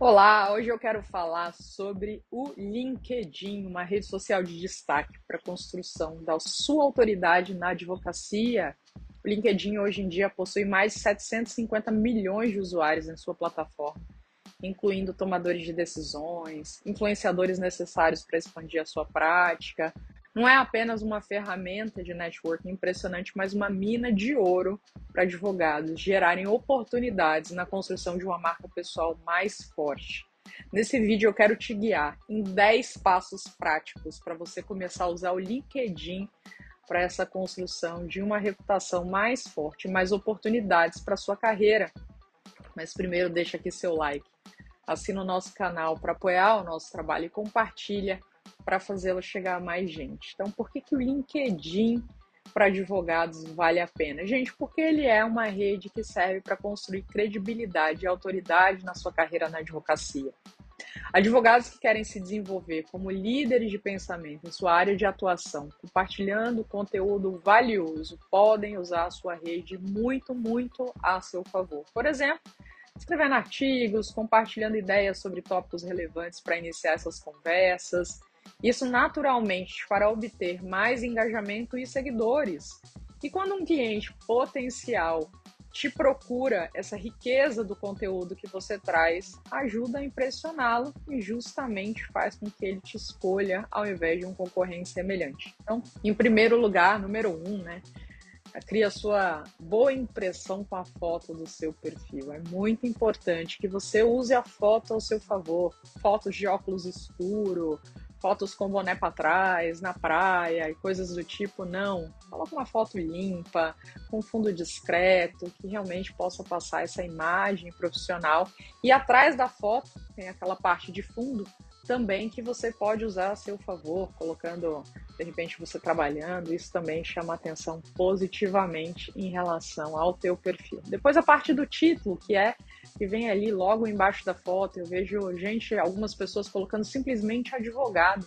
Olá, hoje eu quero falar sobre o LinkedIn, uma rede social de destaque para a construção da sua autoridade na advocacia. O LinkedIn hoje em dia possui mais de 750 milhões de usuários em sua plataforma, incluindo tomadores de decisões, influenciadores necessários para expandir a sua prática, não é apenas uma ferramenta de networking impressionante, mas uma mina de ouro para advogados gerarem oportunidades na construção de uma marca pessoal mais forte. Nesse vídeo eu quero te guiar em 10 passos práticos para você começar a usar o LinkedIn para essa construção de uma reputação mais forte, mais oportunidades para sua carreira. Mas primeiro deixa aqui seu like, assina o nosso canal para apoiar o nosso trabalho e compartilha para fazê-lo chegar a mais gente. Então, por que, que o LinkedIn para advogados vale a pena? Gente, porque ele é uma rede que serve para construir credibilidade e autoridade na sua carreira na advocacia. Advogados que querem se desenvolver como líderes de pensamento em sua área de atuação, compartilhando conteúdo valioso, podem usar a sua rede muito, muito a seu favor. Por exemplo, escrevendo artigos, compartilhando ideias sobre tópicos relevantes para iniciar essas conversas, isso naturalmente para obter mais engajamento e seguidores. E quando um cliente potencial te procura, essa riqueza do conteúdo que você traz ajuda a impressioná-lo e justamente faz com que ele te escolha ao invés de um concorrente semelhante. Então, em primeiro lugar, número um, né? Cria sua boa impressão com a foto do seu perfil. É muito importante que você use a foto ao seu favor. Fotos de óculos escuro, fotos com boné para trás, na praia e coisas do tipo, não. Coloca uma foto limpa, com fundo discreto, que realmente possa passar essa imagem profissional. E atrás da foto tem aquela parte de fundo também que você pode usar a seu favor, colocando de repente você trabalhando, isso também chama atenção positivamente em relação ao teu perfil. Depois a parte do título, que é que vem ali logo embaixo da foto, eu vejo gente, algumas pessoas colocando simplesmente advogado.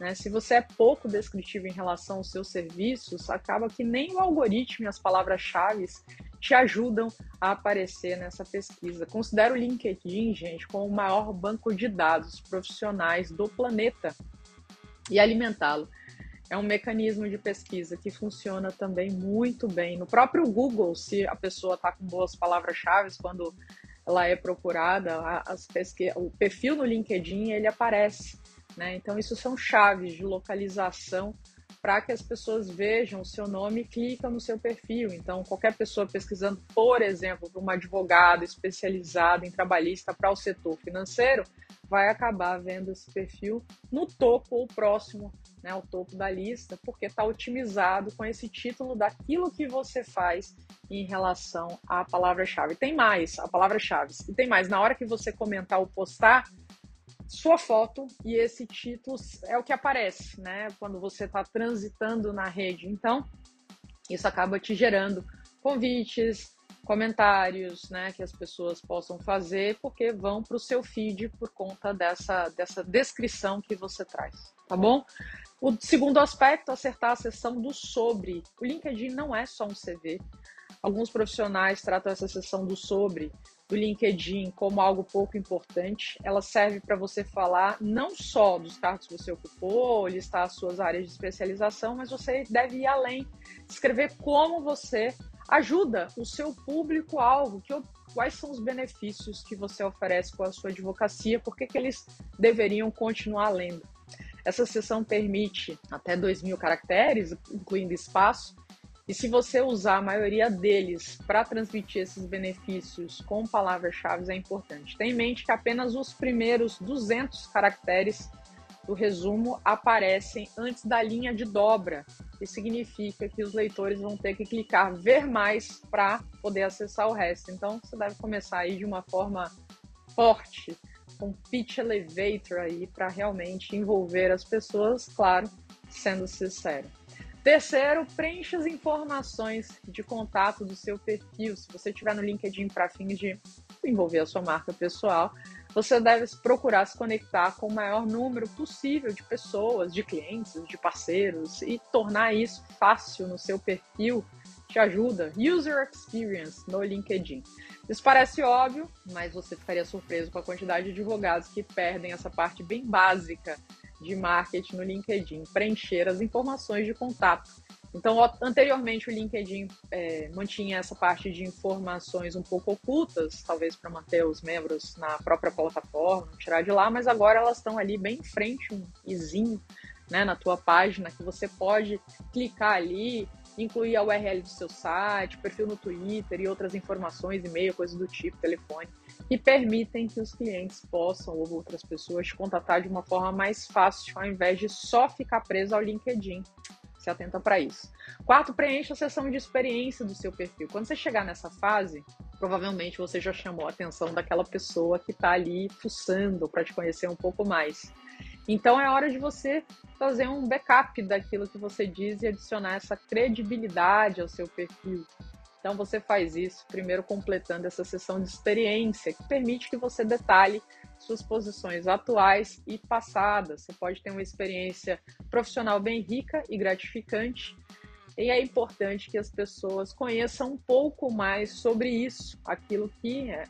Né? Se você é pouco descritivo em relação aos seus serviços, acaba que nem o algoritmo e as palavras-chave te ajudam a aparecer nessa pesquisa. Considero o LinkedIn, gente, como o maior banco de dados profissionais do planeta e alimentá-lo. É um mecanismo de pesquisa que funciona também muito bem. No próprio Google, se a pessoa está com boas palavras-chave, quando ela é procurada, as pesqu... o perfil no LinkedIn ele aparece. Né? Então, isso são chaves de localização para que as pessoas vejam o seu nome e clicam no seu perfil. Então, qualquer pessoa pesquisando, por exemplo, para uma advogada especializada em trabalhista para o setor financeiro, vai acabar vendo esse perfil no topo ou próximo né, ao topo da lista, porque está otimizado com esse título daquilo que você faz em relação à palavra-chave. Tem mais, a palavra-chave. E tem mais, na hora que você comentar ou postar, sua foto e esse título é o que aparece, né? Quando você está transitando na rede. Então, isso acaba te gerando convites, comentários, né? Que as pessoas possam fazer, porque vão para o seu feed por conta dessa, dessa descrição que você traz, tá bom? O segundo aspecto, acertar a seção do sobre. O LinkedIn não é só um CV. Alguns profissionais tratam essa seção do sobre do LinkedIn como algo pouco importante. Ela serve para você falar não só dos cargos que você ocupou, listar as suas áreas de especialização, mas você deve ir além, escrever como você ajuda o seu público-alvo, quais são os benefícios que você oferece com a sua advocacia, por que eles deveriam continuar lendo. Essa sessão permite até 2 mil caracteres, incluindo espaço, e se você usar a maioria deles para transmitir esses benefícios com palavras-chave, é importante. Tenha em mente que apenas os primeiros 200 caracteres do resumo aparecem antes da linha de dobra, que significa que os leitores vão ter que clicar ver mais para poder acessar o resto. Então, você deve começar aí de uma forma forte, com pitch elevator aí para realmente envolver as pessoas, claro, sendo sincero. Terceiro, preencha as informações de contato do seu perfil. Se você estiver no LinkedIn para fins de envolver a sua marca pessoal, você deve procurar se conectar com o maior número possível de pessoas, de clientes, de parceiros e tornar isso fácil no seu perfil te ajuda, User Experience no LinkedIn. Isso parece óbvio, mas você ficaria surpreso com a quantidade de advogados que perdem essa parte bem básica de marketing no LinkedIn, preencher as informações de contato. Então, anteriormente o LinkedIn é, mantinha essa parte de informações um pouco ocultas, talvez para manter os membros na própria plataforma, tirar de lá, mas agora elas estão ali bem em frente, um izinho, né, na tua página, que você pode clicar ali, incluir a URL do seu site, perfil no Twitter e outras informações, e-mail, coisas do tipo, telefone, que permitem que os clientes possam ou outras pessoas te contatar de uma forma mais fácil, ao invés de só ficar preso ao LinkedIn se atenta para isso. Quarto, preencha a seção de experiência do seu perfil. Quando você chegar nessa fase, provavelmente você já chamou a atenção daquela pessoa que está ali fuçando para te conhecer um pouco mais. Então é hora de você fazer um backup daquilo que você diz e adicionar essa credibilidade ao seu perfil. Então você faz isso primeiro completando essa sessão de experiência, que permite que você detalhe suas posições atuais e passadas. Você pode ter uma experiência profissional bem rica e gratificante. E é importante que as pessoas conheçam um pouco mais sobre isso, aquilo que é,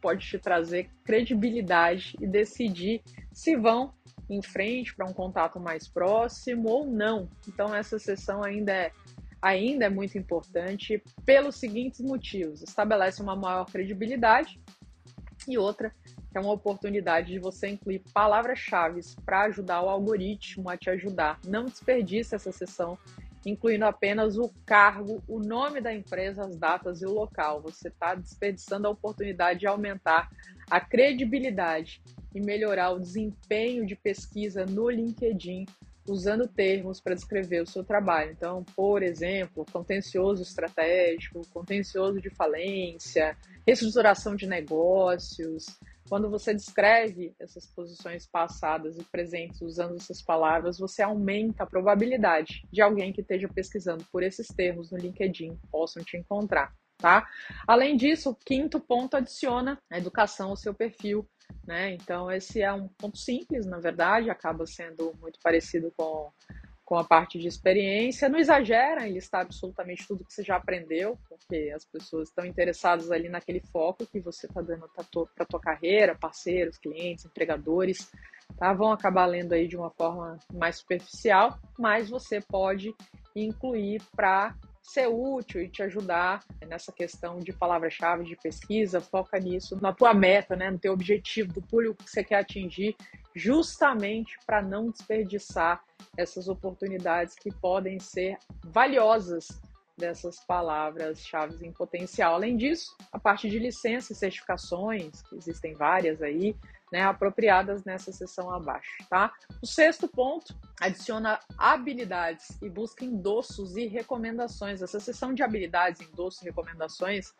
pode te trazer credibilidade e decidir se vão em frente para um contato mais próximo ou não. Então essa sessão ainda é ainda é muito importante pelos seguintes motivos: estabelece uma maior credibilidade e outra que é uma oportunidade de você incluir palavras-chave para ajudar o algoritmo a te ajudar. Não desperdice essa sessão incluindo apenas o cargo, o nome da empresa, as datas e o local. Você está desperdiçando a oportunidade de aumentar a credibilidade e melhorar o desempenho de pesquisa no LinkedIn usando termos para descrever o seu trabalho. Então, por exemplo, contencioso estratégico, contencioso de falência, reestruturação de negócios. Quando você descreve essas posições passadas e presentes usando essas palavras, você aumenta a probabilidade de alguém que esteja pesquisando por esses termos no LinkedIn possam te encontrar. Tá? Além disso, o quinto ponto adiciona a educação ao seu perfil né? Então, esse é um ponto simples, na verdade, acaba sendo muito parecido com, com a parte de experiência. Não exagera em listar absolutamente tudo que você já aprendeu, porque as pessoas estão interessadas ali naquele foco que você está dando para a tua carreira, parceiros, clientes, empregadores, tá? vão acabar lendo aí de uma forma mais superficial, mas você pode incluir para ser útil e te ajudar nessa questão de palavra-chave de pesquisa, foca nisso, na tua meta, né, no teu objetivo, do público que você quer atingir, justamente para não desperdiçar essas oportunidades que podem ser valiosas dessas palavras-chave em potencial. Além disso, a parte de licenças e certificações, que existem várias aí, né, apropriadas nessa seção abaixo, tá? O sexto ponto, adiciona habilidades e busca endossos e recomendações. Essa seção de habilidades, endossos e recomendações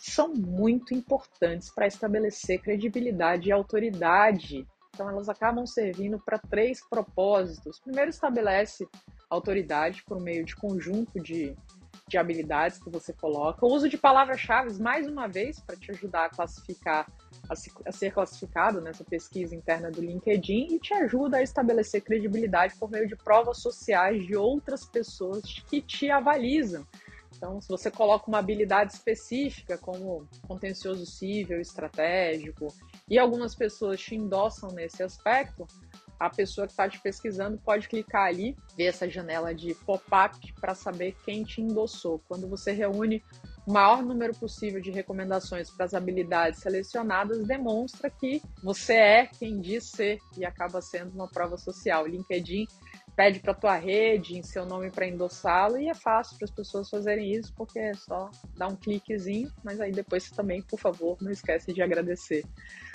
são muito importantes para estabelecer credibilidade e autoridade. Então, elas acabam servindo para três propósitos. Primeiro, estabelece autoridade por meio de conjunto de de habilidades que você coloca. O uso de palavras-chave, mais uma vez, para te ajudar a classificar, a, se, a, ser classificado nessa pesquisa interna do LinkedIn e te ajuda a estabelecer credibilidade por meio de provas sociais de outras pessoas que te avalizam. Então, se você coloca uma habilidade específica, como contencioso civil, estratégico, e algumas pessoas te endossam nesse aspecto, a pessoa que está te pesquisando pode clicar ali, ver essa janela de pop-up para saber quem te endossou. Quando você reúne o maior número possível de recomendações para as habilidades selecionadas, demonstra que você é quem diz ser e acaba sendo uma prova social. LinkedIn pede para tua rede, em seu nome para endossá-lo e é fácil para as pessoas fazerem isso porque é só dar um cliquezinho, mas aí depois você também, por favor, não esquece de agradecer.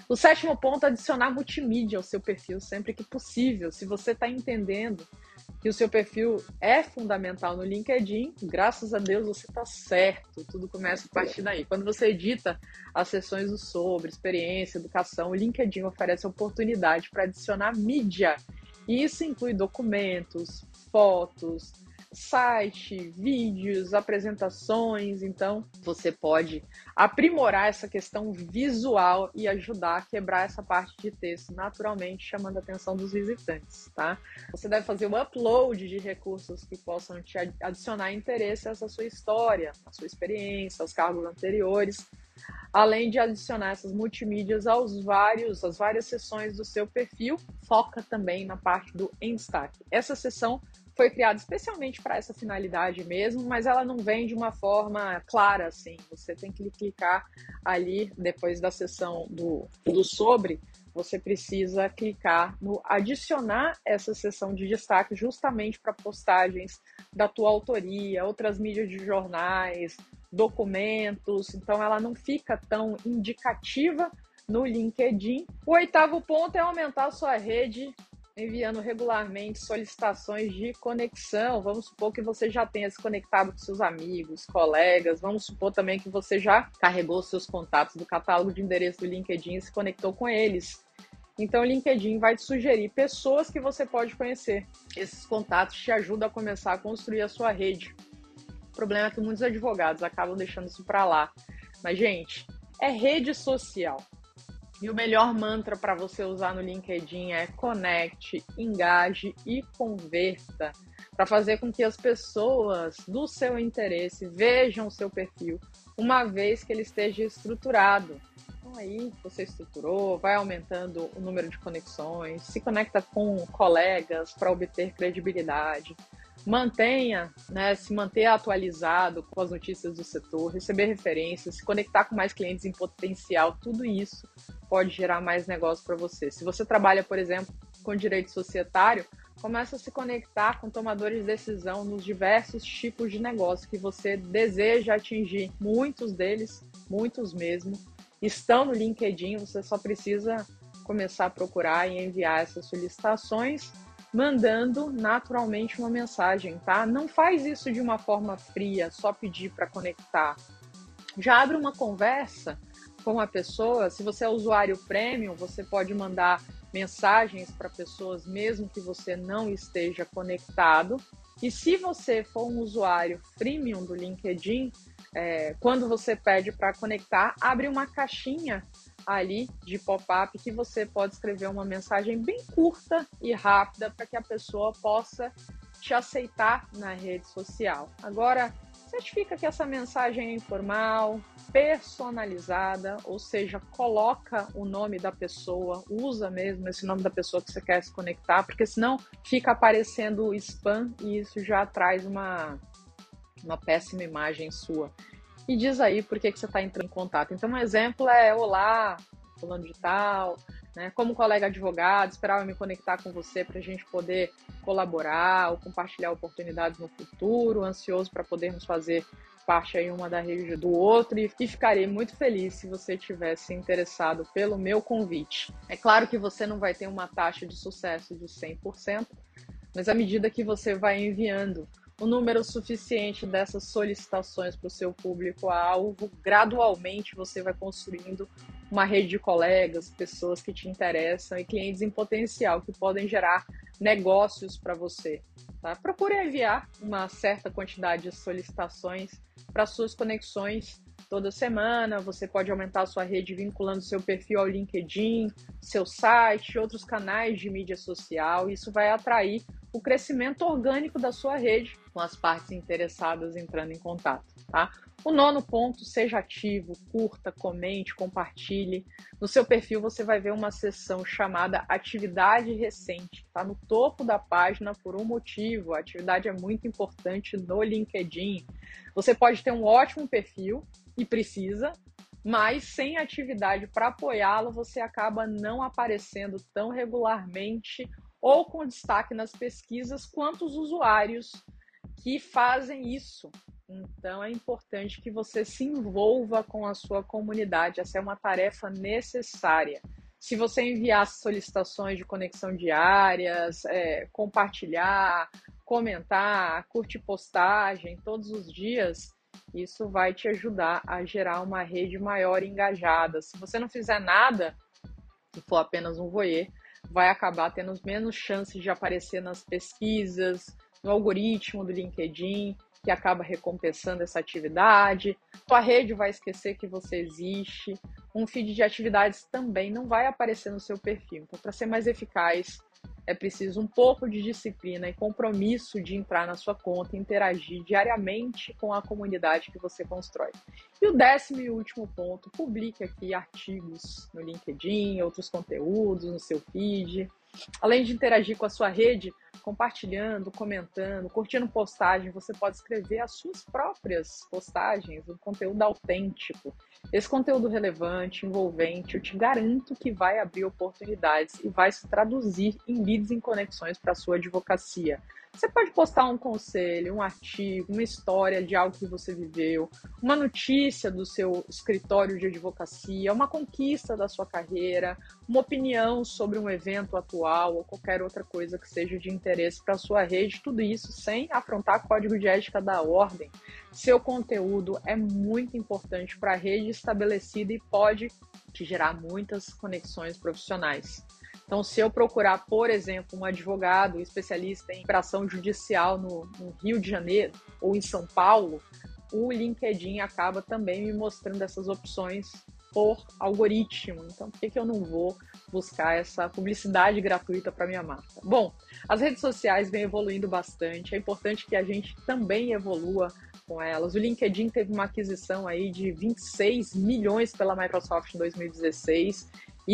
O sétimo ponto, adicionar multimídia ao seu perfil sempre que possível. Se você está entendendo que o seu perfil é fundamental no LinkedIn, graças a Deus você está certo. Tudo começa a partir daí. Quando você edita as sessões do sobre, experiência, educação, o LinkedIn oferece oportunidade para adicionar mídia. E isso inclui documentos, fotos, site, vídeos, apresentações. Então, você pode aprimorar essa questão visual e ajudar a quebrar essa parte de texto naturalmente, chamando a atenção dos visitantes, tá? Você deve fazer o upload de recursos que possam te adicionar interesse a essa sua história, a sua experiência, aos cargos anteriores além de adicionar essas multimídias aos vários, às várias sessões do seu perfil, foca também na parte do em destaque. Essa sessão foi criada especialmente para essa finalidade mesmo, mas ela não vem de uma forma clara assim. Você tem que clicar ali depois da sessão do, do sobre, você precisa clicar no adicionar essa sessão de destaque justamente para postagens da tua autoria, outras mídias de jornais, documentos, então ela não fica tão indicativa no LinkedIn. O oitavo ponto é aumentar a sua rede enviando regularmente solicitações de conexão. Vamos supor que você já tenha se conectado com seus amigos, colegas. Vamos supor também que você já carregou seus contatos do catálogo de endereço do LinkedIn e se conectou com eles. Então, o LinkedIn vai te sugerir pessoas que você pode conhecer. Esses contatos te ajudam a começar a construir a sua rede problema é que muitos advogados acabam deixando isso para lá. Mas, gente, é rede social. E o melhor mantra para você usar no LinkedIn é conecte, engaje e converta, para fazer com que as pessoas do seu interesse vejam o seu perfil, uma vez que ele esteja estruturado. Então aí você estruturou, vai aumentando o número de conexões, se conecta com colegas para obter credibilidade mantenha, né, se manter atualizado com as notícias do setor, receber referências, se conectar com mais clientes em potencial, tudo isso pode gerar mais negócio para você. Se você trabalha, por exemplo, com direito societário, começa a se conectar com tomadores de decisão nos diversos tipos de negócio que você deseja atingir. Muitos deles, muitos mesmo, estão no LinkedIn, você só precisa começar a procurar e enviar essas solicitações mandando naturalmente uma mensagem, tá? Não faz isso de uma forma fria, só pedir para conectar. Já abre uma conversa com a pessoa. Se você é usuário premium, você pode mandar mensagens para pessoas mesmo que você não esteja conectado. E se você for um usuário freemium do LinkedIn, é, quando você pede para conectar, abre uma caixinha ali de pop-up que você pode escrever uma mensagem bem curta e rápida para que a pessoa possa te aceitar na rede social. Agora, certifica que essa mensagem é informal, personalizada, ou seja, coloca o nome da pessoa, usa mesmo esse nome da pessoa que você quer se conectar, porque senão fica aparecendo spam e isso já traz uma, uma péssima imagem sua e diz aí por que, que você está entrando em contato. Então, um exemplo é: Olá, fulano de tal, né? Como colega advogado, esperava me conectar com você para a gente poder colaborar ou compartilhar oportunidades no futuro, ansioso para podermos fazer parte aí uma da rede do outro e, ficarei muito feliz se você tivesse interessado pelo meu convite. É claro que você não vai ter uma taxa de sucesso de 100%, mas à medida que você vai enviando o número suficiente dessas solicitações para o seu público-alvo, gradualmente você vai construindo uma rede de colegas, pessoas que te interessam e clientes em potencial que podem gerar negócios para você. Tá? Procure enviar uma certa quantidade de solicitações para suas conexões toda semana. Você pode aumentar sua rede vinculando seu perfil ao LinkedIn, seu site, outros canais de mídia social. Isso vai atrair o crescimento orgânico da sua rede com as partes interessadas entrando em contato, tá? O nono ponto, seja ativo, curta, comente, compartilhe. No seu perfil você vai ver uma seção chamada atividade recente, está no topo da página por um motivo. A atividade é muito importante no LinkedIn. Você pode ter um ótimo perfil e precisa, mas sem atividade para apoiá-lo, você acaba não aparecendo tão regularmente ou com destaque nas pesquisas quanto os usuários que fazem isso. Então é importante que você se envolva com a sua comunidade. Essa é uma tarefa necessária. Se você enviar solicitações de conexão diárias, é, compartilhar, comentar, curtir postagem todos os dias, isso vai te ajudar a gerar uma rede maior engajada. Se você não fizer nada, se for apenas um voyeur, vai acabar tendo menos chances de aparecer nas pesquisas, no algoritmo do LinkedIn, que acaba recompensando essa atividade. Tua rede vai esquecer que você existe. Um feed de atividades também não vai aparecer no seu perfil. Então, para ser mais eficaz, é preciso um pouco de disciplina e compromisso de entrar na sua conta e interagir diariamente com a comunidade que você constrói. E o décimo e último ponto, publique aqui artigos no LinkedIn, outros conteúdos no seu feed. Além de interagir com a sua rede, compartilhando, comentando, curtindo postagem, você pode escrever as suas próprias postagens, um conteúdo autêntico. Esse conteúdo relevante, envolvente, eu te garanto que vai abrir oportunidades e vai se traduzir em leads em conexões para a sua advocacia. Você pode postar um conselho, um artigo, uma história de algo que você viveu, uma notícia do seu escritório de advocacia, uma conquista da sua carreira, uma opinião sobre um evento atual ou qualquer outra coisa que seja de interesse para a sua rede, tudo isso sem afrontar código de ética da ordem. Seu conteúdo é muito importante para a rede estabelecida e pode te gerar muitas conexões profissionais. Então, se eu procurar, por exemplo, um advogado especialista em operação judicial no, no, Rio de Janeiro ou em São Paulo, o LinkedIn acaba também me mostrando essas opções por algoritmo. Então, por que, que eu não vou buscar essa publicidade gratuita para minha marca? Bom, as redes sociais vêm evoluindo bastante. É importante que a gente também evolua com elas. O LinkedIn teve uma aquisição aí de 26 milhões pela Microsoft em 2016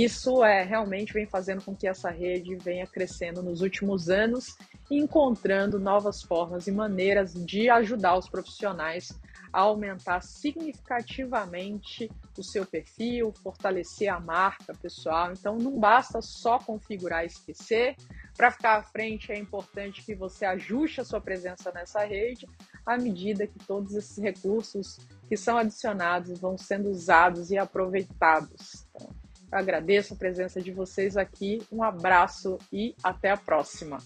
isso é realmente vem fazendo com que essa rede venha crescendo nos últimos anos encontrando novas formas e maneiras de ajudar os profissionais a aumentar significativamente o seu perfil, fortalecer a marca pessoal. Então não basta só configurar e esquecer. Para ficar à frente é importante que você ajuste a sua presença nessa rede à medida que todos esses recursos que são adicionados vão sendo usados e aproveitados. Agradeço a presença de vocês aqui. Um abraço e até a próxima.